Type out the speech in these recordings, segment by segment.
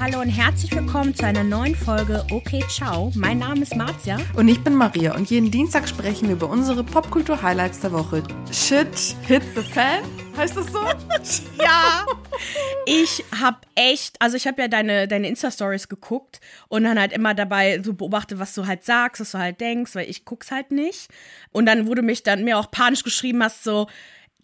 Hallo und herzlich willkommen zu einer neuen Folge Okay Ciao. Mein Name ist Marzia. Und ich bin Maria und jeden Dienstag sprechen wir über unsere Popkultur-Highlights der Woche. Shit hit the fan? Heißt das so? ja. Ich hab echt, also ich habe ja deine, deine Insta-Stories geguckt und dann halt immer dabei so beobachtet, was du halt sagst, was du halt denkst, weil ich guck's halt nicht. Und dann wurde mich dann mir auch panisch geschrieben hast, so,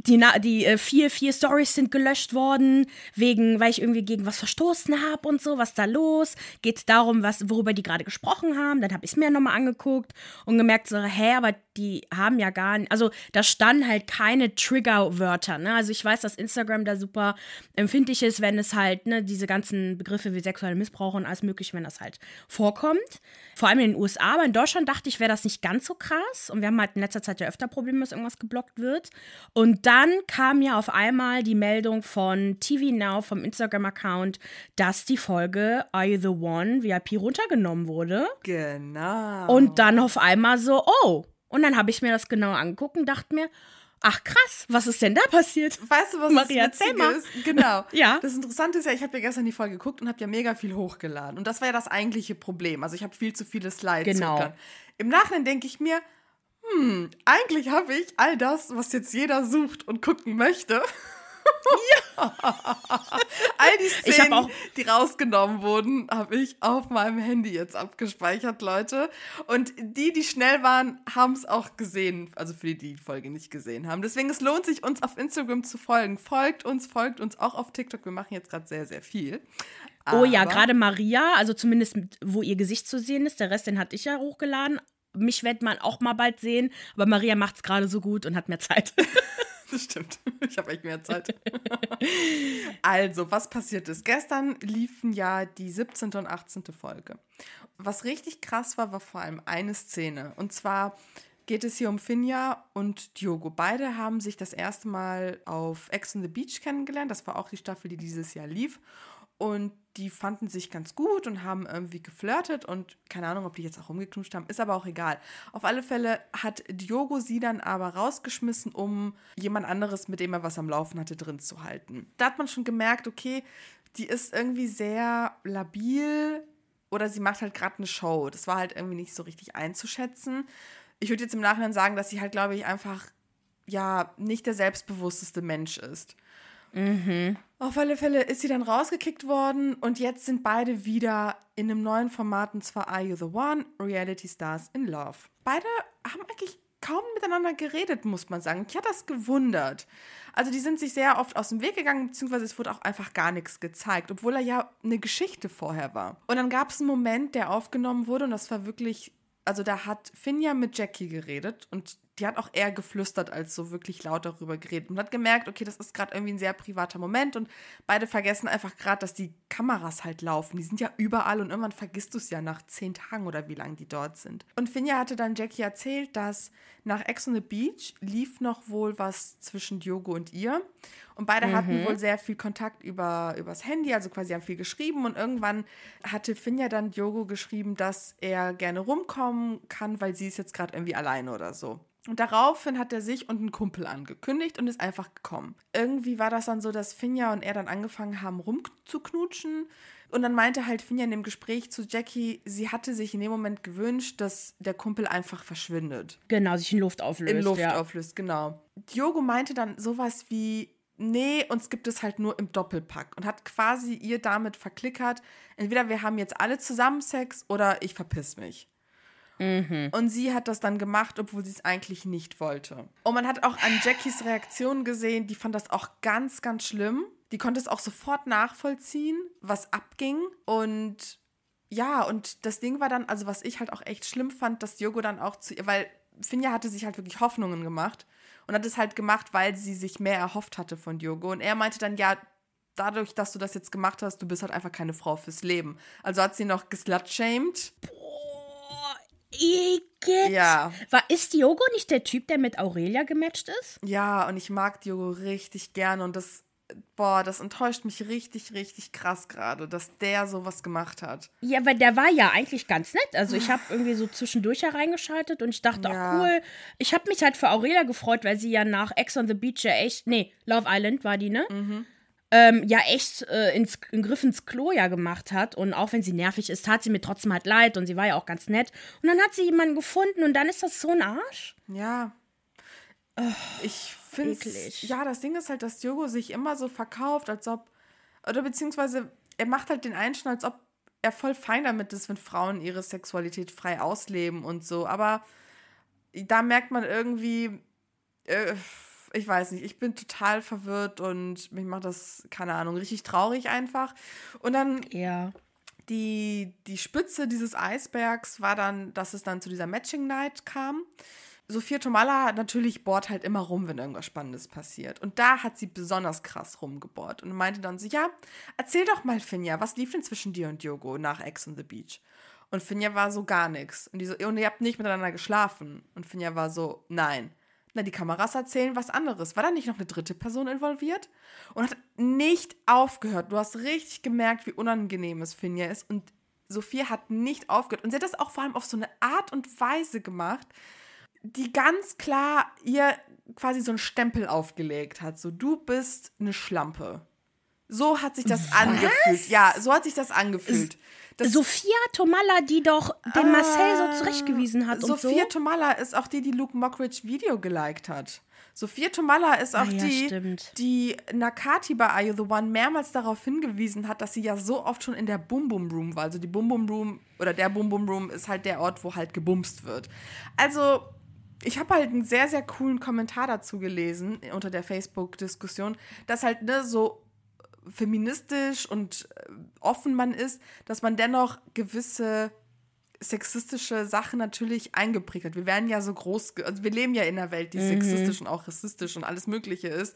die, die äh, vier, vier Stories sind gelöscht worden, wegen, weil ich irgendwie gegen was verstoßen habe und so, was da los? Geht es darum, was, worüber die gerade gesprochen haben? Dann habe ich es mir nochmal angeguckt und gemerkt, so, hä, aber die haben ja gar nicht, also da standen halt keine Triggerwörter, ne? Also ich weiß, dass Instagram da super empfindlich ist, wenn es halt, ne, diese ganzen Begriffe wie sexuelle Missbrauch und alles mögliche, wenn das halt vorkommt. Vor allem in den USA, aber in Deutschland dachte ich, wäre das nicht ganz so krass. Und wir haben halt in letzter Zeit ja öfter Probleme, dass irgendwas geblockt wird. Und dann kam ja auf einmal die Meldung von TV Now, vom Instagram-Account, dass die Folge Are You the One VIP runtergenommen wurde. Genau. Und dann auf einmal so, oh, und dann habe ich mir das genau angeguckt und dachte mir, ach krass, was ist denn da passiert? Weißt du, was Maria, das Witzige ist? Genau. ja. Das Interessante ist ja, ich habe ja gestern die Folge geguckt und habe ja mega viel hochgeladen. Und das war ja das eigentliche Problem. Also ich habe viel zu viele Slides genau. hochgeladen. Im Nachhinein denke ich mir, hm, eigentlich habe ich all das, was jetzt jeder sucht und gucken möchte. Ja. All die Szenen, auch die rausgenommen wurden, habe ich auf meinem Handy jetzt abgespeichert, Leute. Und die, die schnell waren, haben es auch gesehen. Also für die, die die Folge nicht gesehen haben. Deswegen, es lohnt sich, uns auf Instagram zu folgen. Folgt uns, folgt uns auch auf TikTok. Wir machen jetzt gerade sehr, sehr viel. Aber oh ja, gerade Maria, also zumindest wo ihr Gesicht zu sehen ist. Der Rest, den hatte ich ja hochgeladen. Mich wird man auch mal bald sehen. Aber Maria macht es gerade so gut und hat mehr Zeit. Das stimmt. Ich habe echt mehr Zeit. also, was passiert ist? Gestern liefen ja die 17. und 18. Folge. Was richtig krass war, war vor allem eine Szene. Und zwar geht es hier um Finja und Diogo. Beide haben sich das erste Mal auf Ex on the Beach kennengelernt. Das war auch die Staffel, die dieses Jahr lief. Und die fanden sich ganz gut und haben irgendwie geflirtet und keine Ahnung, ob die jetzt auch rumgeknutscht haben, ist aber auch egal. Auf alle Fälle hat Diogo sie dann aber rausgeschmissen, um jemand anderes, mit dem er was am Laufen hatte, drin zu halten. Da hat man schon gemerkt, okay, die ist irgendwie sehr labil oder sie macht halt gerade eine Show. Das war halt irgendwie nicht so richtig einzuschätzen. Ich würde jetzt im Nachhinein sagen, dass sie halt, glaube ich, einfach ja nicht der selbstbewussteste Mensch ist. Mhm. Auf alle Fälle ist sie dann rausgekickt worden und jetzt sind beide wieder in einem neuen Format und zwar Are You the One? Reality Stars in Love. Beide haben eigentlich kaum miteinander geredet, muss man sagen. Ich hatte das gewundert. Also die sind sich sehr oft aus dem Weg gegangen, beziehungsweise es wurde auch einfach gar nichts gezeigt, obwohl er ja eine Geschichte vorher war. Und dann gab es einen Moment, der aufgenommen wurde und das war wirklich, also da hat Finja mit Jackie geredet und die hat auch eher geflüstert als so wirklich laut darüber geredet und hat gemerkt, okay, das ist gerade irgendwie ein sehr privater Moment und beide vergessen einfach gerade, dass die Kameras halt laufen. Die sind ja überall und irgendwann vergisst du es ja nach zehn Tagen oder wie lange die dort sind. Und Finja hatte dann Jackie erzählt, dass nach Ex on the Beach lief noch wohl was zwischen Diogo und ihr und beide mhm. hatten wohl sehr viel Kontakt über übers Handy, also quasi haben viel geschrieben und irgendwann hatte Finja dann Diogo geschrieben, dass er gerne rumkommen kann, weil sie ist jetzt gerade irgendwie alleine oder so. Und daraufhin hat er sich und einen Kumpel angekündigt und ist einfach gekommen. Irgendwie war das dann so, dass Finja und er dann angefangen haben rumzuknutschen. Und dann meinte halt Finja in dem Gespräch zu Jackie, sie hatte sich in dem Moment gewünscht, dass der Kumpel einfach verschwindet. Genau, sich in Luft auflöst. In Luft ja. auflöst, genau. Diogo meinte dann sowas wie, nee, uns gibt es halt nur im Doppelpack und hat quasi ihr damit verklickert, entweder wir haben jetzt alle zusammen Sex oder ich verpiss mich. Mhm. Und sie hat das dann gemacht, obwohl sie es eigentlich nicht wollte. Und man hat auch an Jackies Reaktion gesehen, die fand das auch ganz, ganz schlimm. Die konnte es auch sofort nachvollziehen, was abging. Und ja, und das Ding war dann, also was ich halt auch echt schlimm fand, dass Diogo dann auch zu ihr, weil Finja hatte sich halt wirklich Hoffnungen gemacht und hat es halt gemacht, weil sie sich mehr erhofft hatte von Diogo. Und er meinte dann, ja, dadurch, dass du das jetzt gemacht hast, du bist halt einfach keine Frau fürs Leben. Also hat sie noch geslutshamed. Igitt. Ja. War, ist Diogo nicht der Typ, der mit Aurelia gematcht ist? Ja, und ich mag Diogo richtig gerne und das, boah, das enttäuscht mich richtig, richtig krass gerade, dass der sowas gemacht hat. Ja, weil der war ja eigentlich ganz nett. Also ich habe irgendwie so zwischendurch hereingeschaltet und ich dachte, Ja. auch cool. Ich habe mich halt für Aurelia gefreut, weil sie ja nach Ex on the Beach ja echt, nee, Love Island war die, ne? Mhm. Ähm, ja echt äh, ins, in Griff ins Klo ja gemacht hat. Und auch wenn sie nervig ist, tat sie mir trotzdem halt leid und sie war ja auch ganz nett. Und dann hat sie jemanden gefunden und dann ist das so ein Arsch. Ja. ich finde ja, das Ding ist halt, dass Diogo sich immer so verkauft, als ob, oder beziehungsweise er macht halt den Einstand, als ob er voll fein damit ist, wenn Frauen ihre Sexualität frei ausleben und so. Aber da merkt man irgendwie, äh, ich weiß nicht, ich bin total verwirrt und mich macht das, keine Ahnung, richtig traurig einfach. Und dann Ja. die, die Spitze dieses Eisbergs war dann, dass es dann zu dieser Matching Night kam. Sophia Tomala natürlich bohrt halt immer rum, wenn irgendwas Spannendes passiert. Und da hat sie besonders krass rumgebohrt und meinte dann so, ja, erzähl doch mal, Finja, was lief denn zwischen dir und Diogo nach Ex on the Beach? Und Finja war so gar nichts. Und die so, und ihr habt nicht miteinander geschlafen. Und Finja war so, nein. Na, die Kameras erzählen was anderes. War da nicht noch eine dritte Person involviert? Und hat nicht aufgehört. Du hast richtig gemerkt, wie unangenehm es Finja ist. Und Sophia hat nicht aufgehört. Und sie hat das auch vor allem auf so eine Art und Weise gemacht, die ganz klar ihr quasi so einen Stempel aufgelegt hat. So, du bist eine Schlampe. So hat sich das angefühlt. Ja, so hat sich das angefühlt. Das, Sophia Tomalla, die doch den Marcel so zurechtgewiesen hat Ah, Sophia so. Tomalla ist auch die, die Luke Mockridge Video geliked hat. Sophia Tomalla ist auch Ah ja, die, stimmt. die Nakati bei Are You The One mehrmals darauf hingewiesen hat, dass sie ja so oft schon in der Bum Bum Room war. Also die Bum Bum Room oder der Bum Bum Room ist halt der Ort, wo halt gebumst wird. Also ich habe halt einen sehr, sehr coolen Kommentar dazu gelesen unter der Facebook-Diskussion, dass halt ne, so feministisch und äh, offen man ist, dass man dennoch gewisse sexistische Sachen natürlich eingeprägt hat. Wir werden ja so groß, also wir leben ja in einer Welt, die sexistisch und auch rassistisch und alles Mögliche ist.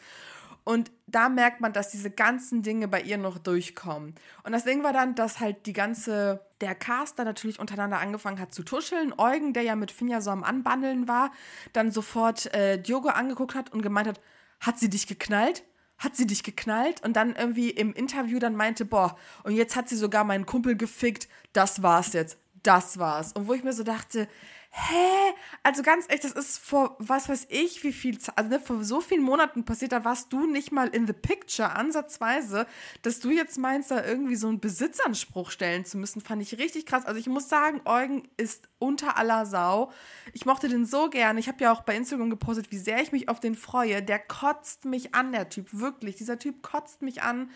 Und da merkt man, dass diese ganzen Dinge bei ihr noch durchkommen. Und das Ding war dann, dass halt die ganze, der Cast dann natürlich untereinander angefangen hat zu tuscheln. Eugen, der ja mit Finja so am Anbandeln war, dann sofort äh, Diogo angeguckt hat und gemeint hat, hat sie dich geknallt? Hat sie dich geknallt? Und dann irgendwie im Interview dann meinte, boah, und jetzt hat sie sogar meinen Kumpel gefickt. Das war's jetzt. Das war's. Und wo ich mir so dachte, hä? Also ganz echt, das ist vor, was weiß ich, wie viel Zeit, also ne, vor so vielen Monaten passiert, da warst du nicht mal in the picture, ansatzweise, dass du jetzt meinst, da irgendwie so einen Besitzanspruch stellen zu müssen, fand ich richtig krass. Also ich muss sagen, Eugen ist unter aller Sau. Ich mochte den so gern. Ich habe ja auch bei Instagram gepostet, wie sehr ich mich auf den freue. Der kotzt mich an, der Typ, wirklich. Dieser Typ kotzt mich an.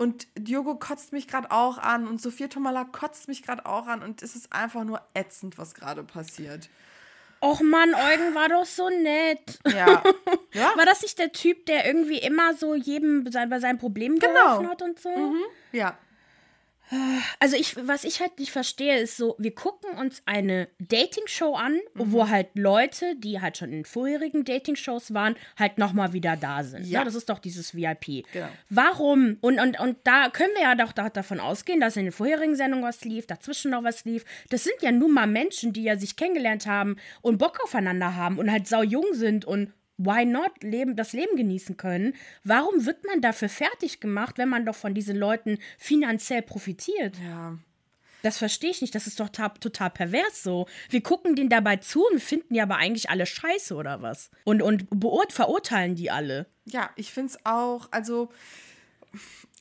Und Diogo kotzt mich gerade auch an und Sophia Tomala kotzt mich gerade auch an und es ist einfach nur ätzend, was gerade passiert. Och Mann, Eugen war doch so nett. Ja. ja. War das nicht der Typ, der irgendwie immer so jedem sein- bei seinen Problemen Genau. geholfen hat und so? Ja. Also ich, was ich halt nicht verstehe, ist so, wir gucken uns eine Dating-Show an, wo halt Leute, die halt schon in vorherigen Dating-Shows waren, halt nochmal wieder da sind. Ja. Ja. Das ist doch dieses VIP. Genau. Warum? Und, und, und da können wir ja doch da- davon ausgehen, dass in den vorherigen Sendungen was lief, dazwischen noch was lief. Das sind ja nun mal Menschen, die ja sich kennengelernt haben und Bock aufeinander haben und halt sau jung sind und why not leben, das Leben genießen können. Warum wird man dafür fertig gemacht, wenn man doch von diesen Leuten finanziell profitiert? Ja. Das verstehe ich nicht. Das ist doch ta- total pervers so. Wir gucken denen dabei zu und finden die aber eigentlich alle scheiße oder was. Und, und beurt verurteilen die alle. Ja, ich finde es auch, also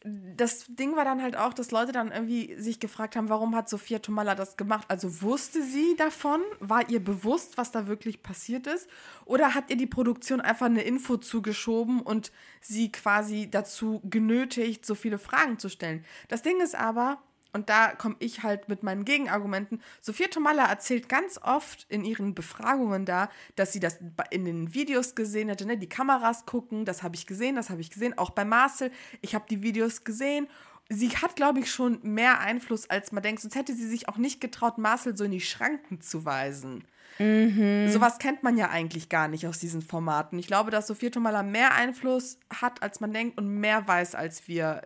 das Ding war dann halt auch, dass Leute dann irgendwie sich gefragt haben, warum hat Sophia Tomala das gemacht? Also wusste sie davon? War ihr bewusst, was da wirklich passiert ist? Oder hat ihr die Produktion einfach eine Info zugeschoben und sie quasi dazu genötigt, so viele Fragen zu stellen? Das Ding ist aber, und da komme ich halt mit meinen Gegenargumenten. Sophia Tomalla erzählt ganz oft in ihren Befragungen da, dass sie das in den Videos gesehen hätte, ne? die Kameras gucken, das habe ich gesehen, das habe ich gesehen, auch bei Marcel, ich habe die Videos gesehen. Sie hat, glaube ich, schon mehr Einfluss, als man denkt, sonst hätte sie sich auch nicht getraut, Marcel so in die Schranken zu weisen. Sowas kennt man ja eigentlich gar nicht aus diesen Formaten. Ich glaube, dass Sophia Tomalla mehr Einfluss hat, als man denkt und mehr weiß, als wir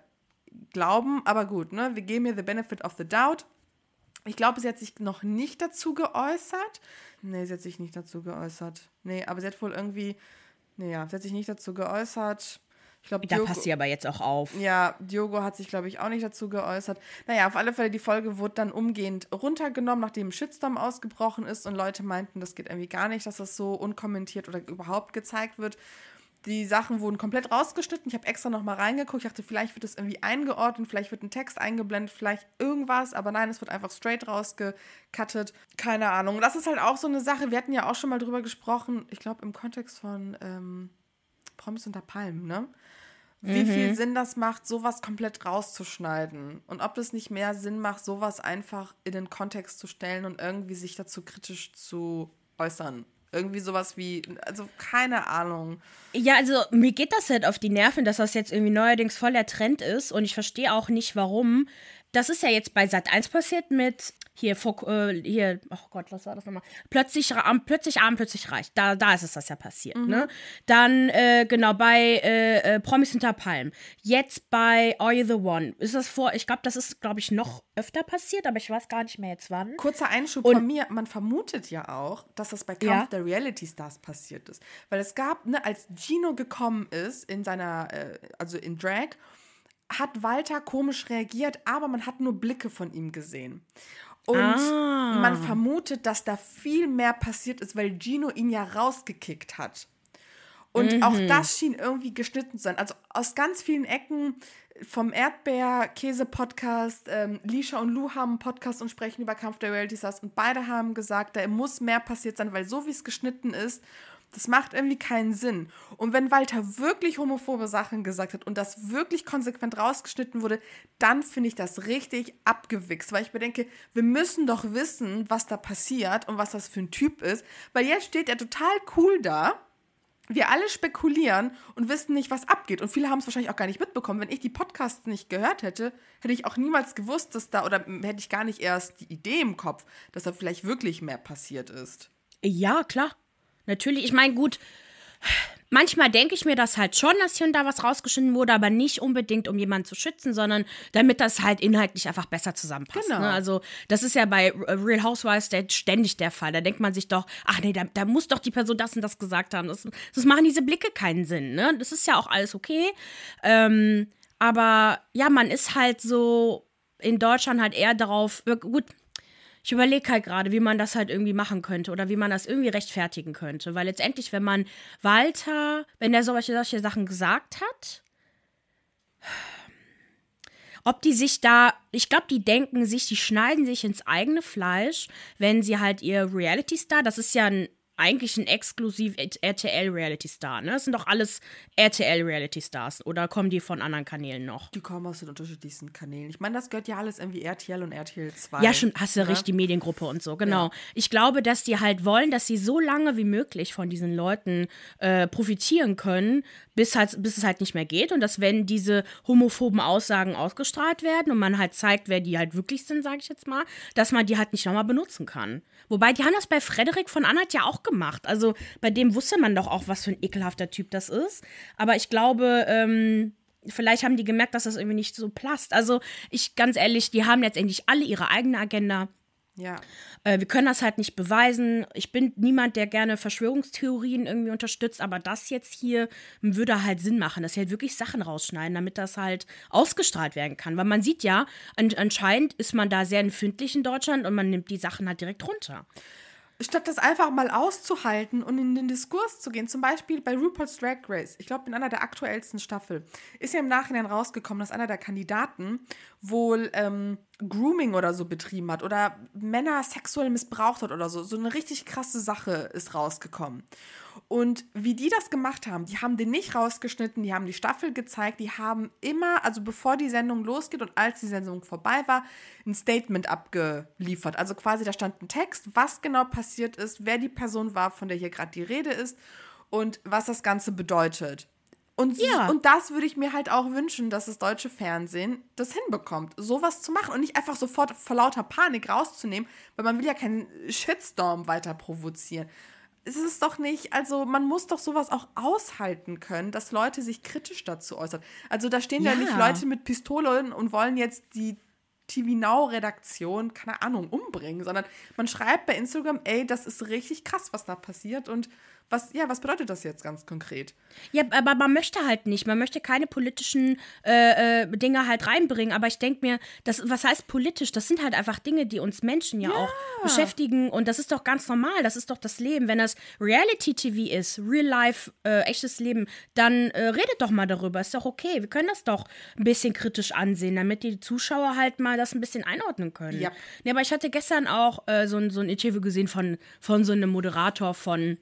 glauben. Aber gut, ne? wir geben ihr the benefit of the doubt. Ich glaube, sie hat sich noch nicht dazu geäußert. Nee, sie hat sich nicht dazu geäußert. Nee, aber sie hat wohl irgendwie. Nee, ja, sie hat sich nicht dazu geäußert. Ich glaube, Da passt sie aber jetzt auch auf. ja, Diogo hat sich, glaube ich, auch nicht dazu geäußert. Naja, auf alle Fälle, die Folge wurde dann umgehend runtergenommen, nachdem ein Shitstorm ausgebrochen ist und Leute meinten, das geht irgendwie gar nicht, dass das so unkommentiert oder überhaupt gezeigt wird. Die Sachen wurden komplett rausgeschnitten. Ich habe extra noch mal reingeguckt. Ich dachte, vielleicht wird es irgendwie eingeordnet, vielleicht wird ein Text eingeblendet, vielleicht irgendwas. Aber nein, es wird einfach straight rausgecuttet. Keine Ahnung. Das ist halt auch so eine Sache. Wir hatten ja auch schon mal drüber gesprochen. Ich glaube, im Kontext von ähm, Promis unter Palmen, ne? Wie mhm. viel Sinn das macht, sowas komplett rauszuschneiden. Und ob es nicht mehr Sinn macht, sowas einfach in den Kontext zu stellen und irgendwie sich dazu kritisch zu äußern. Irgendwie sowas wie, also keine Ahnung. Ja, also mir geht das halt auf die Nerven, dass das jetzt irgendwie neuerdings voll der Trend ist und ich verstehe auch nicht warum. Das ist ja jetzt bei Sat 1 passiert mit hier, äh, hier, oh Gott, was war das nochmal? Plötzlich, am, plötzlich arm, plötzlich reich. Da, da ist es das ja passiert, mhm. ne? Dann, äh, genau, bei äh, äh, Promis hinter Palm. Jetzt bei Are You the One? Ist das vor, ich glaube, das ist, glaube ich, noch öfter passiert, aber ich weiß gar nicht mehr jetzt wann. Kurzer Einschub Und, von mir, man vermutet ja auch, dass das bei Kampf ja. der Reality Stars passiert ist. Weil es gab, ne, als Gino gekommen ist in seiner, äh, also in Drag, hat Walter komisch reagiert, aber man hat nur Blicke von ihm gesehen. Und ah. man vermutet, dass da viel mehr passiert ist, weil Gino ihn ja rausgekickt hat. Und mhm. auch das schien irgendwie geschnitten zu sein. Also aus ganz vielen Ecken vom Erdbeer-Käse-Podcast, ähm, Lisha und Lou haben einen Podcast und sprechen über Kampf der Reality Stars und beide haben gesagt, da muss mehr passiert sein, weil so wie es geschnitten ist das macht irgendwie keinen Sinn. Und wenn Walter wirklich homophobe Sachen gesagt hat und das wirklich konsequent rausgeschnitten wurde, dann finde ich das richtig abgewichst, weil ich bedenke, wir müssen doch wissen, was da passiert und was das für ein Typ ist, weil jetzt steht er total cool da. Wir alle spekulieren und wissen nicht, was abgeht. Und viele haben es wahrscheinlich auch gar nicht mitbekommen. Wenn ich die Podcasts nicht gehört hätte, hätte ich auch niemals gewusst, dass da, oder hätte ich gar nicht erst die Idee im Kopf, dass da vielleicht wirklich mehr passiert ist. Ja, klar. Natürlich, ich meine, gut, manchmal denke ich mir das halt schon, dass hier und da was rausgeschnitten wurde, aber nicht unbedingt, um jemanden zu schützen, sondern damit das halt inhaltlich einfach besser zusammenpasst. Genau. Ne? Also, das ist ja bei Real Housewives der, ständig der Fall. Da denkt man sich doch, ach nee, da, da muss doch die Person das und das gesagt haben. Das, das machen diese Blicke keinen Sinn. Ne? Das ist ja auch alles okay. Ähm, aber ja, man ist halt so in Deutschland halt eher darauf, gut, ich überlege halt gerade, wie man das halt irgendwie machen könnte oder wie man das irgendwie rechtfertigen könnte. Weil letztendlich, wenn man Walter, wenn er solche, solche Sachen gesagt hat, ob die sich da, ich glaube, die denken sich, die schneiden sich ins eigene Fleisch, wenn sie halt ihr Reality-Star, das ist ja ein eigentlich ein exklusiv RTL Reality Star, ne? Das sind doch alles RTL Reality Stars oder kommen die von anderen Kanälen noch? Die kommen aus den unterschiedlichsten Kanälen. Ich meine, das gehört ja alles irgendwie RTL und RTL 2. Ja, schon, hast du ne? recht, die Mediengruppe und so, genau. Ja. Ich glaube, dass die halt wollen, dass sie so lange wie möglich von diesen Leuten äh, profitieren können, bis, halt, bis es halt nicht mehr geht und dass wenn diese homophoben Aussagen ausgestrahlt werden und man halt zeigt, wer die halt wirklich sind, sage ich jetzt mal, dass man die halt nicht nochmal benutzen kann. Wobei, die haben das bei Frederik von Anhalt ja auch gemacht. Also bei dem wusste man doch auch, was für ein ekelhafter Typ das ist. Aber ich glaube, ähm, vielleicht haben die gemerkt, dass das irgendwie nicht so passt. Also ich, ganz ehrlich, die haben letztendlich alle ihre eigene Agenda. Ja. Äh, wir können das halt nicht beweisen. Ich bin niemand, der gerne Verschwörungstheorien irgendwie unterstützt, aber das jetzt hier würde halt Sinn machen, dass sie halt wirklich Sachen rausschneiden, damit das halt ausgestrahlt werden kann. Weil man sieht ja, an anscheinend ist man da sehr empfindlich in Deutschland und man nimmt die Sachen halt direkt runter statt das einfach mal auszuhalten und in den Diskurs zu gehen, zum Beispiel bei RuPaul's Drag Race, ich glaube in einer der aktuellsten Staffel, ist ja im Nachhinein rausgekommen, dass einer der Kandidaten wohl ähm, Grooming oder so betrieben hat oder Männer sexuell missbraucht hat oder so. So eine richtig krasse Sache ist rausgekommen. Und wie die das gemacht haben, die haben den nicht rausgeschnitten, die haben die Staffel gezeigt, die haben immer, also bevor die Sendung losgeht und als die Sendung vorbei war, ein Statement abgeliefert. Also quasi da stand ein Text, was genau passiert ist, wer die Person war, von der hier gerade die Rede ist und was das Ganze bedeutet. Und, ja. und das würde ich mir halt auch wünschen, dass das deutsche Fernsehen das hinbekommt, sowas zu machen und nicht einfach sofort vor lauter Panik rauszunehmen, weil man will ja keinen Shitstorm weiter provozieren es ist doch nicht, also man muss doch sowas auch aushalten können, dass Leute sich kritisch dazu äußern. Also da stehen ja, ja nicht Leute mit Pistolen und wollen jetzt die TV Now Redaktion, keine Ahnung, umbringen, sondern man schreibt bei Instagram, ey, das ist richtig krass, was da passiert und was, ja, was bedeutet das jetzt ganz konkret? Ja, aber man möchte halt nicht. Man möchte keine politischen äh, äh, Dinge halt reinbringen. Aber ich denke mir, das, was heißt politisch? Das sind halt einfach Dinge, die uns Menschen ja, ja, auch beschäftigen. Und das ist doch ganz normal. Das ist doch das Leben. Wenn das Reality-TV ist, Real Life, äh, echtes Leben, dann äh, redet doch mal darüber. Ist doch okay. Wir können das doch ein bisschen kritisch ansehen, damit die Zuschauer halt mal das ein bisschen einordnen können. Ja. ja aber ich hatte gestern auch äh, so, so ein Interview gesehen von, von so einem Moderator von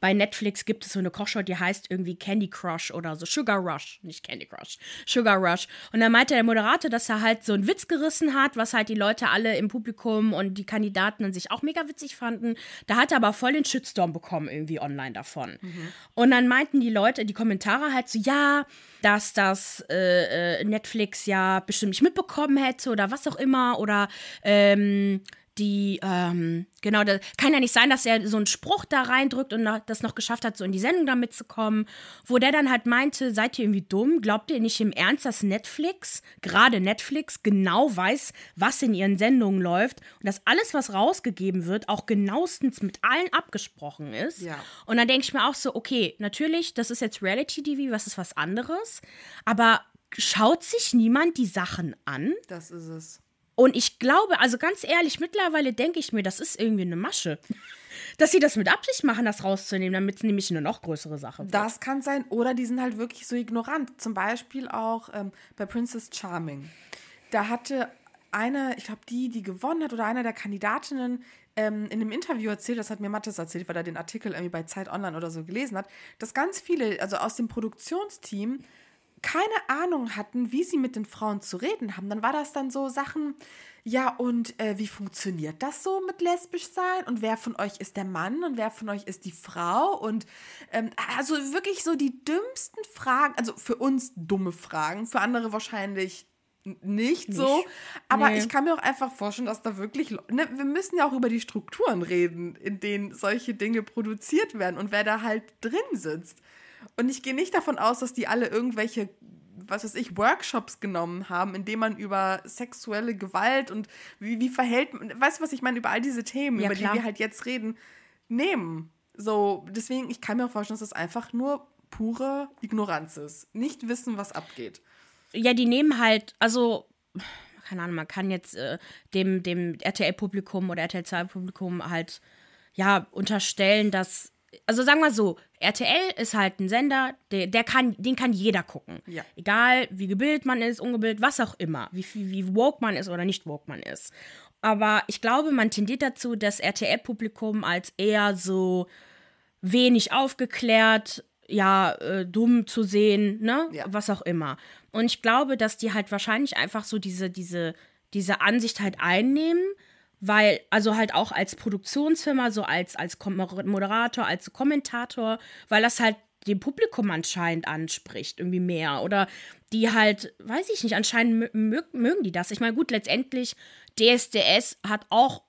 bei Netflix gibt es so eine Kochshow, die heißt irgendwie Candy Crush oder so Sugar Rush, nicht Candy Crush, Sugar Rush. Und dann meinte der Moderator, dass er halt so einen Witz gerissen hat, was halt die Leute alle im Publikum und die Kandidaten an sich auch mega witzig fanden. Da hat er aber voll den Shitstorm bekommen irgendwie online davon. Mhm. Und dann meinten die Leute, die Kommentare halt so, ja, dass das äh, äh Netflix ja bestimmt nicht mitbekommen hätte oder was auch immer oder ähm, die, ähm, genau, da kann ja nicht sein, dass er so einen Spruch da reindrückt und das noch geschafft hat, so in die Sendung da mitzukommen, wo der dann halt meinte, seid ihr irgendwie dumm? Glaubt ihr nicht im Ernst, dass Netflix, gerade Netflix, genau weiß, was in ihren Sendungen läuft und dass alles, was rausgegeben wird, auch genauestens mit allen abgesprochen ist? Ja. Und dann denke ich mir auch so, okay, natürlich, das ist jetzt Reality-TV, was ist was anderes, aber schaut sich niemand die Sachen an? Das ist es. Und ich glaube, also ganz ehrlich, mittlerweile denke ich mir, das ist irgendwie eine Masche. Dass sie das mit Absicht machen, das rauszunehmen, damit es nämlich eine noch größere Sache wird. Das kann sein. Oder die sind halt wirklich so ignorant. Zum Beispiel auch ähm, bei Princess Charming. Da hatte eine, ich glaube, die, die gewonnen hat, oder einer der Kandidatinnen ähm, in einem Interview erzählt, das hat mir Mathis erzählt, weil er den Artikel irgendwie bei Zeit Online oder so gelesen hat, dass ganz viele, also aus dem Produktionsteam, keine Ahnung hatten, wie sie mit den Frauen zu reden haben, dann war das dann so Sachen, ja, und äh, wie funktioniert das so mit lesbisch sein? Und wer von euch ist der Mann und wer von euch ist die Frau? Und ähm, also wirklich so die dümmsten Fragen, also für uns dumme Fragen, für andere wahrscheinlich nicht, nicht. so. Aber nee. ich kann mir auch einfach vorstellen, dass da wirklich, ne, wir müssen ja auch über die Strukturen reden, in denen solche Dinge produziert werden und wer da halt drin sitzt. Und ich gehe nicht davon aus, dass die alle irgendwelche, was weiß ich, Workshops genommen haben, in denen man über sexuelle Gewalt und wie, wie verhält man, weißt du, was ich meine, über all diese Themen, ja, über klar. die wir halt jetzt reden, nehmen. So, deswegen, ich kann mir auch vorstellen, dass das einfach nur pure Ignoranz ist. Nicht wissen, was abgeht. Ja, die nehmen halt, also keine Ahnung, man kann jetzt äh, dem, dem RTL-Publikum oder RTL-2-Publikum halt ja unterstellen, dass also sagen wir so, RTL ist halt ein Sender, der, der kann, den kann jeder gucken. Ja. Egal, wie gebildet man ist, ungebildet, was auch immer. Wie, wie, woke man ist oder nicht woke man ist. Aber ich glaube, man tendiert dazu, das RTL-Publikum als eher so wenig aufgeklärt, ja, äh, dumm zu sehen, ne? Ja. Was auch immer. Und ich glaube, dass die halt wahrscheinlich einfach so diese, diese, diese Ansicht halt einnehmen weil, also halt auch als Produktionsfirma, so als, als Moderator, als Kommentator, weil das halt dem Publikum anscheinend anspricht, irgendwie mehr. Oder die halt, weiß ich nicht, anscheinend mögen die das. Ich meine, gut, letztendlich, DSDS hat auch,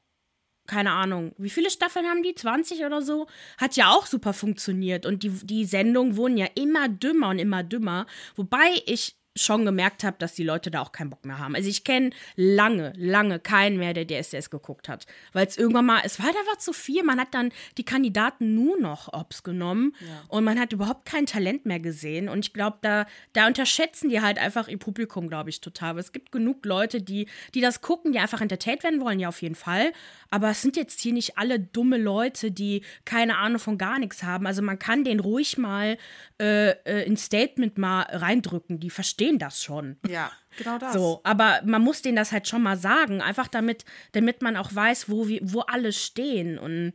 keine Ahnung, wie viele Staffeln haben die? 20 oder so? Hat ja auch super funktioniert. Und die, die Sendungen wurden ja immer dümmer und immer dümmer. Wobei ich schon gemerkt habe, dass die Leute da auch keinen Bock mehr haben. Also ich kenne lange, lange keinen mehr, der DSDS geguckt hat. Weil es irgendwann mal, es war halt einfach zu viel. Man hat dann die Kandidaten nur noch Ops genommen ja. und man hat überhaupt kein Talent mehr gesehen. Und ich glaube, da, da unterschätzen die halt einfach ihr Publikum, glaube ich, total. Aber es gibt genug Leute, die, die das gucken, die einfach entertained werden wollen, ja, auf jeden Fall. Aber es sind jetzt hier nicht alle dumme Leute, die keine Ahnung von gar nichts haben. Also man kann den ruhig mal äh, äh, ein Statement mal reindrücken. Die verstehen das schon. Ja, genau das. So, aber man muss denen das halt schon mal sagen, einfach damit, damit man auch weiß, wo, wir, wo alle stehen. Und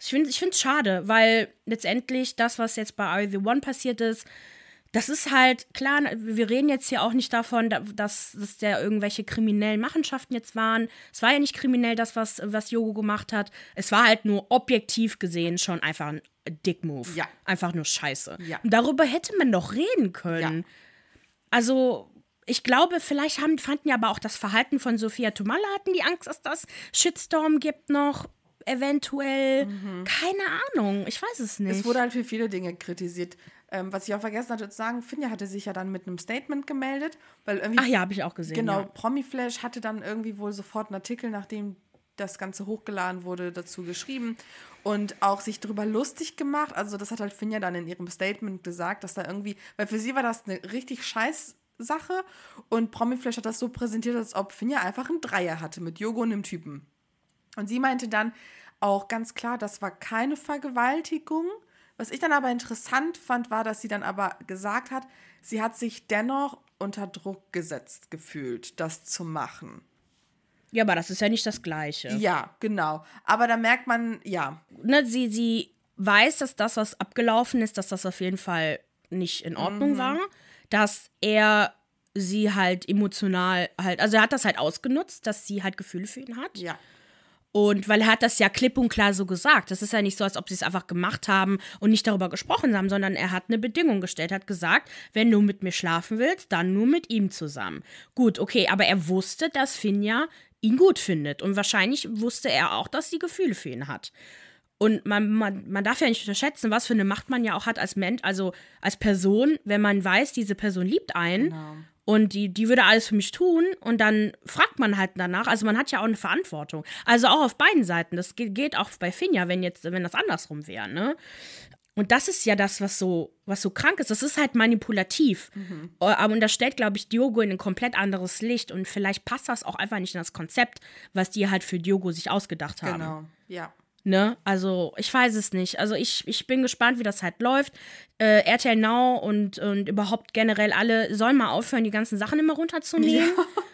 ich finde es ich schade, weil letztendlich das, was jetzt bei Are The One passiert ist, das ist halt klar, wir reden jetzt hier auch nicht davon, dass, dass der irgendwelche kriminellen Machenschaften jetzt waren. Es war ja nicht kriminell, das, was, was Yogo gemacht hat. Es war halt nur objektiv gesehen schon einfach ein Dick-Move. Ja. Einfach nur scheiße. Ja. Und darüber hätte man doch reden können. Ja. Also, ich glaube, vielleicht haben, fanden ja aber auch das Verhalten von Sophia Tomalla hatten die Angst, dass das Shitstorm gibt noch eventuell. Mhm. Keine Ahnung, ich weiß es nicht. Es wurde halt für viele Dinge kritisiert. Ähm, was ich auch vergessen hatte zu sagen, Finja hatte sich ja dann mit einem Statement gemeldet, weil irgendwie. Ach ja, habe ich auch gesehen. Genau, ja. Promiflash hatte dann irgendwie wohl sofort einen Artikel, nachdem das Ganze hochgeladen wurde, dazu geschrieben und auch sich darüber lustig gemacht. Also das hat halt Finja dann in ihrem Statement gesagt, dass da irgendwie, weil für sie war das eine richtig scheiß Sache und Promiflash hat das so präsentiert, als ob Finja einfach einen Dreier hatte mit Yogo und einem Typen. Und sie meinte dann auch ganz klar, das war keine Vergewaltigung. Was ich dann aber interessant fand, war, dass sie dann aber gesagt hat, sie hat sich dennoch unter Druck gesetzt gefühlt, das zu machen. Ja, aber das ist ja nicht das Gleiche. Ja, genau. Aber da merkt man, ja. Ne, sie, sie weiß, dass das, was abgelaufen ist, dass das auf jeden Fall nicht in Ordnung mhm. war. Dass er sie halt emotional halt, also er hat das halt ausgenutzt, dass sie halt Gefühle für ihn hat. Ja. Und weil er hat das ja klipp und klar so gesagt. Das ist ja nicht so, als ob sie es einfach gemacht haben und nicht darüber gesprochen haben, sondern er hat eine Bedingung gestellt, hat gesagt, wenn du mit mir schlafen willst, dann nur mit ihm zusammen. Gut, okay, aber er wusste, dass Finja ihn gut findet. Und wahrscheinlich wusste er auch, dass sie Gefühle für ihn hat. Und man, man, man darf ja nicht unterschätzen, was für eine Macht man ja auch hat als Mensch, also als Person, wenn man weiß, diese Person liebt einen genau. und die, die würde alles für mich tun und dann fragt man halt danach. Also man hat ja auch eine Verantwortung. Also auch auf beiden Seiten. Das geht, auch bei Finja, wenn jetzt, wenn das andersrum wäre, ne? Und das ist ja das, was so, was so krank ist. Das ist halt manipulativ. Mhm. Und das stellt, glaube ich, Diogo in ein komplett anderes Licht. Und vielleicht passt das auch einfach nicht in das Konzept, was die halt für Diogo sich ausgedacht haben. Genau, ja. Ne? Also, ich weiß es nicht. Also, ich, ich bin gespannt, wie das halt läuft. Äh, RTL Now und, und überhaupt generell alle sollen mal aufhören, die ganzen Sachen immer runterzunehmen. Ja.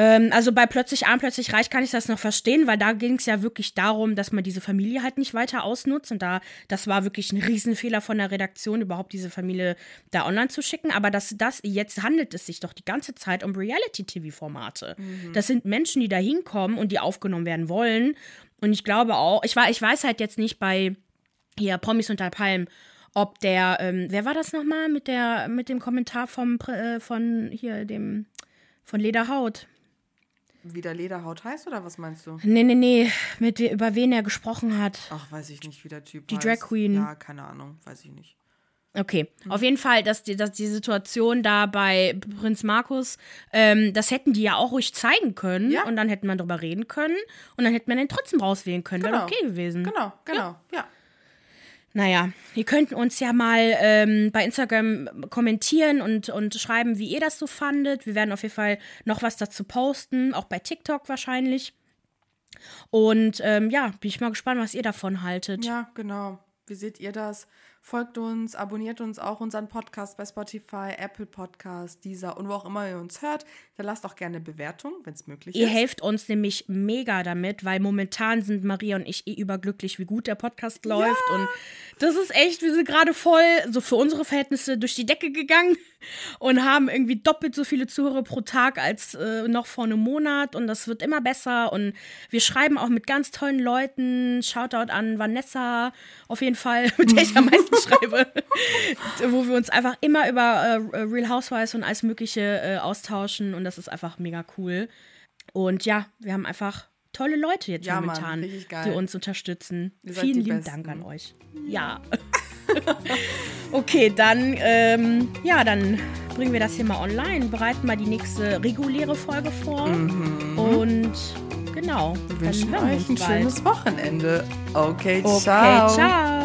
Ähm, also bei Plötzlich arm, plötzlich reich kann ich das noch verstehen, weil da ging es ja wirklich darum, dass man diese Familie halt nicht weiter ausnutzt. Und da, das war wirklich ein Riesenfehler von der Redaktion, überhaupt diese Familie da online zu schicken. Aber das, das, jetzt handelt es sich doch die ganze Zeit um Reality-TV-Formate. Mhm. Das sind Menschen, die da hinkommen und die aufgenommen werden wollen. Und ich glaube auch, ich, war, ich weiß halt jetzt nicht bei hier Promis unter Palm, ob der, ähm, wer war das nochmal mit der, mit dem Kommentar vom, äh, von hier, dem, von Lederhaut? Wie der Lederhaut heißt oder was meinst du? Nee, nee, nee, mit über wen er gesprochen hat. Ach, weiß ich nicht, wie der Typ Die heißt. Drag Queen. Ja, keine Ahnung, weiß ich nicht. Okay, mhm. auf jeden Fall, dass die, dass die Situation da bei Prinz Markus, ähm, das hätten die ja auch ruhig zeigen können ja. und dann hätten man drüber reden können und dann hätte man den trotzdem rauswählen können. Genau. Wäre okay gewesen. Genau, genau, ja. ja. Naja, ihr könnt uns ja mal ähm, bei Instagram kommentieren und, und schreiben, wie ihr das so fandet. Wir werden auf jeden Fall noch was dazu posten, auch bei TikTok wahrscheinlich. Und ähm, ja, bin ich mal gespannt, was ihr davon haltet. Ja, genau. Wie seht ihr das? Folgt uns, abonniert uns auch unseren Podcast bei Spotify, Apple Podcast, dieser und wo auch immer ihr uns hört. Dann lasst auch gerne Bewertung, wenn es möglich ihr ist. Ihr helft uns nämlich mega damit, weil momentan sind Maria und ich eh überglücklich, wie gut der Podcast läuft. Ja. Und das ist echt, wir sind gerade voll, so für unsere Verhältnisse, durch die Decke gegangen und haben irgendwie doppelt so viele Zuhörer pro Tag als äh, noch vor einem Monat. Und das wird immer besser. Und wir schreiben auch mit ganz tollen Leuten. Shoutout an Vanessa, auf jeden Fall, mit der ich am meisten schreibe. Wo wir uns einfach immer über äh, Real Housewives und alles Mögliche äh, austauschen. Und das ist einfach mega cool. Und ja, wir haben einfach tolle Leute jetzt ja, momentan, Mann, die uns unterstützen. Vielen lieben Dank an euch. Ja. okay, dann, ähm, ja, dann bringen wir das hier mal online, bereiten mal die nächste reguläre Folge vor. Mhm. Und genau. Wir wünschen euch ein bald. schönes Wochenende. Okay, ciao. Okay, ciao.